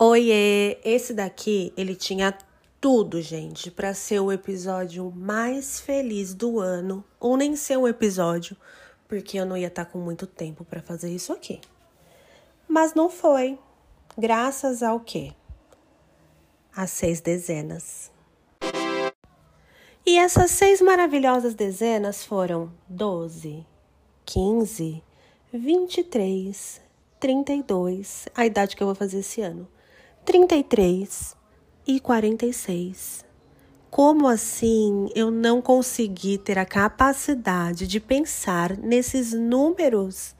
Oiê, esse daqui, ele tinha tudo, gente, para ser o episódio mais feliz do ano, ou nem ser um episódio, porque eu não ia estar tá com muito tempo para fazer isso aqui. Mas não foi. Graças ao quê? As seis dezenas. E essas seis maravilhosas dezenas foram 12, 15, 23, 32, a idade que eu vou fazer esse ano. 33 e 46. Como assim eu não consegui ter a capacidade de pensar nesses números?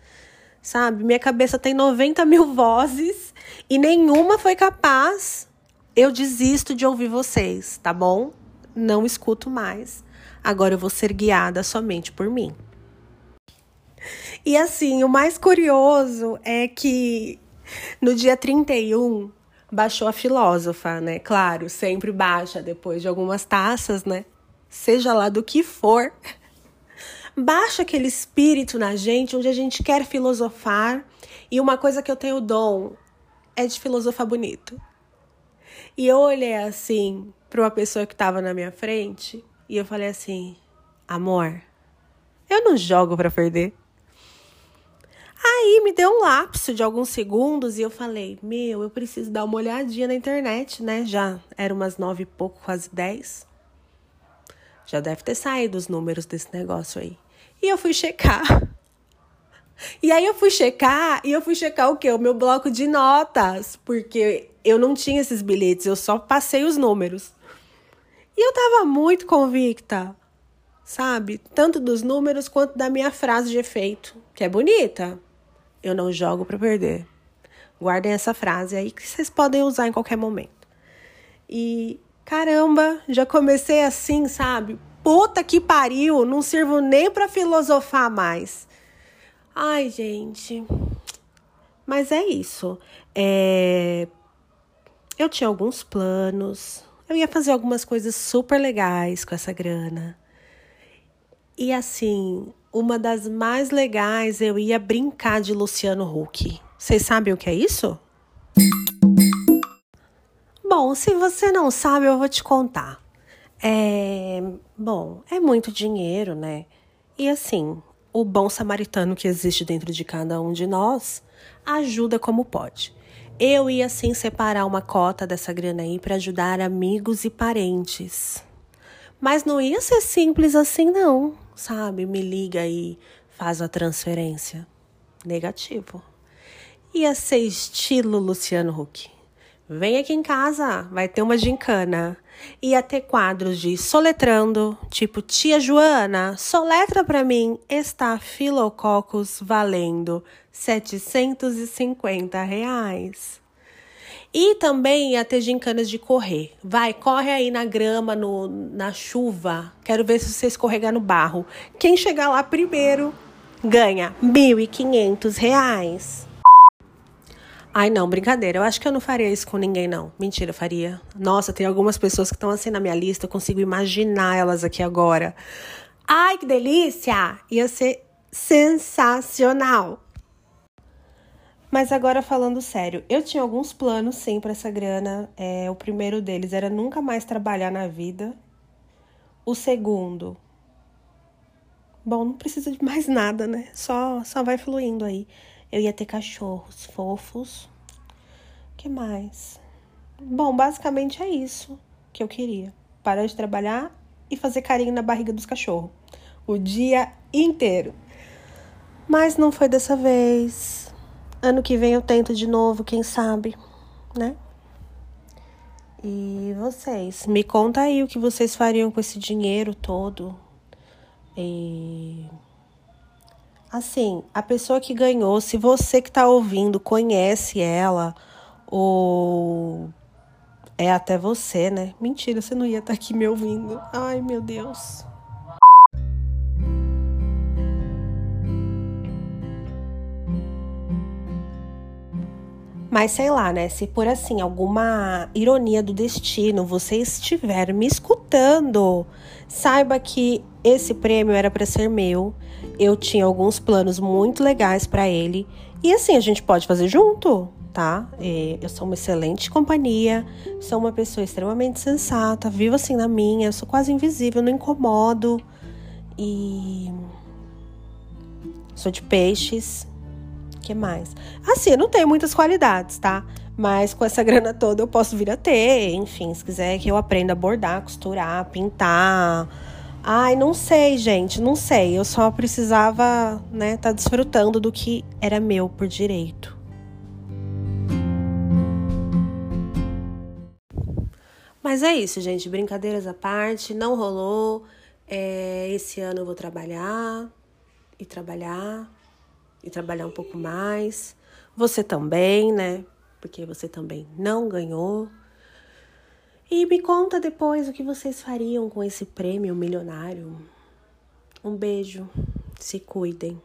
Sabe, minha cabeça tem 90 mil vozes e nenhuma foi capaz. Eu desisto de ouvir vocês, tá bom? Não escuto mais. Agora eu vou ser guiada somente por mim. E assim, o mais curioso é que no dia 31 baixou a filósofa, né? Claro, sempre baixa depois de algumas taças, né? Seja lá do que for. Baixa aquele espírito na gente onde a gente quer filosofar. E uma coisa que eu tenho dom é de filosofar bonito. E eu olhei assim para uma pessoa que estava na minha frente e eu falei assim: amor, eu não jogo para perder. Aí me deu um lapso de alguns segundos e eu falei: Meu, eu preciso dar uma olhadinha na internet, né? Já era umas nove e pouco, quase dez. Já deve ter saído os números desse negócio aí. E eu fui checar. E aí eu fui checar e eu fui checar o quê? O meu bloco de notas, porque eu não tinha esses bilhetes, eu só passei os números. E eu tava muito convicta, sabe? Tanto dos números quanto da minha frase de efeito, que é bonita. Eu não jogo para perder. Guardem essa frase aí que vocês podem usar em qualquer momento. E caramba, já comecei assim, sabe? Puta que pariu, não sirvo nem para filosofar mais. Ai, gente. Mas é isso. É... Eu tinha alguns planos. Eu ia fazer algumas coisas super legais com essa grana. E assim, uma das mais legais, eu ia brincar de Luciano Huck. Vocês sabem o que é isso? Bom, se você não sabe, eu vou te contar. É, bom, é muito dinheiro, né? E assim, o bom samaritano que existe dentro de cada um de nós ajuda como pode. Eu ia sim separar uma cota dessa grana aí para ajudar amigos e parentes. Mas não ia ser simples assim, não, sabe? Me liga e faz a transferência. Negativo. Ia ser estilo Luciano Huck. Vem aqui em casa, vai ter uma gincana. Ia ter quadros de soletrando, tipo Tia Joana, soletra para mim Estafilococcus valendo 750 reais. E também ia ter gincanas de correr. Vai, corre aí na grama, no, na chuva. Quero ver se você escorregar no barro. Quem chegar lá primeiro ganha R$ 1.500. Ai, não, brincadeira. Eu acho que eu não faria isso com ninguém, não. Mentira, faria. Nossa, tem algumas pessoas que estão assim na minha lista. Eu consigo imaginar elas aqui agora. Ai, que delícia! Ia ser sensacional. Mas agora falando sério, eu tinha alguns planos sim para essa grana. É, o primeiro deles era nunca mais trabalhar na vida. O segundo, bom, não precisa de mais nada, né? Só, só vai fluindo aí. Eu ia ter cachorros fofos. Que mais? Bom, basicamente é isso que eu queria. Parar de trabalhar e fazer carinho na barriga dos cachorros. O dia inteiro. Mas não foi dessa vez. Ano que vem eu tento de novo, quem sabe, né? E vocês, me conta aí o que vocês fariam com esse dinheiro todo. E assim, a pessoa que ganhou, se você que tá ouvindo conhece ela ou é até você, né? Mentira, você não ia estar tá aqui me ouvindo. Ai, meu Deus. Mas sei lá, né? Se por assim alguma ironia do destino você estiver me escutando, saiba que esse prêmio era para ser meu. Eu tinha alguns planos muito legais para ele e assim a gente pode fazer junto. tá? É, eu sou uma excelente companhia, sou uma pessoa extremamente sensata, vivo assim na minha, sou quase invisível, não incomodo e sou de peixes. Que mais? Assim, eu não tenho muitas qualidades, tá? Mas com essa grana toda eu posso vir a ter, enfim, se quiser que eu aprenda a bordar, costurar, pintar. Ai, não sei, gente, não sei. Eu só precisava, né, tá desfrutando do que era meu por direito. Mas é isso, gente. Brincadeiras à parte, não rolou. É, esse ano eu vou trabalhar e trabalhar e trabalhar um pouco mais. Você também, né? porque você também não ganhou. E me conta depois o que vocês fariam com esse prêmio milionário. Um beijo, se cuidem.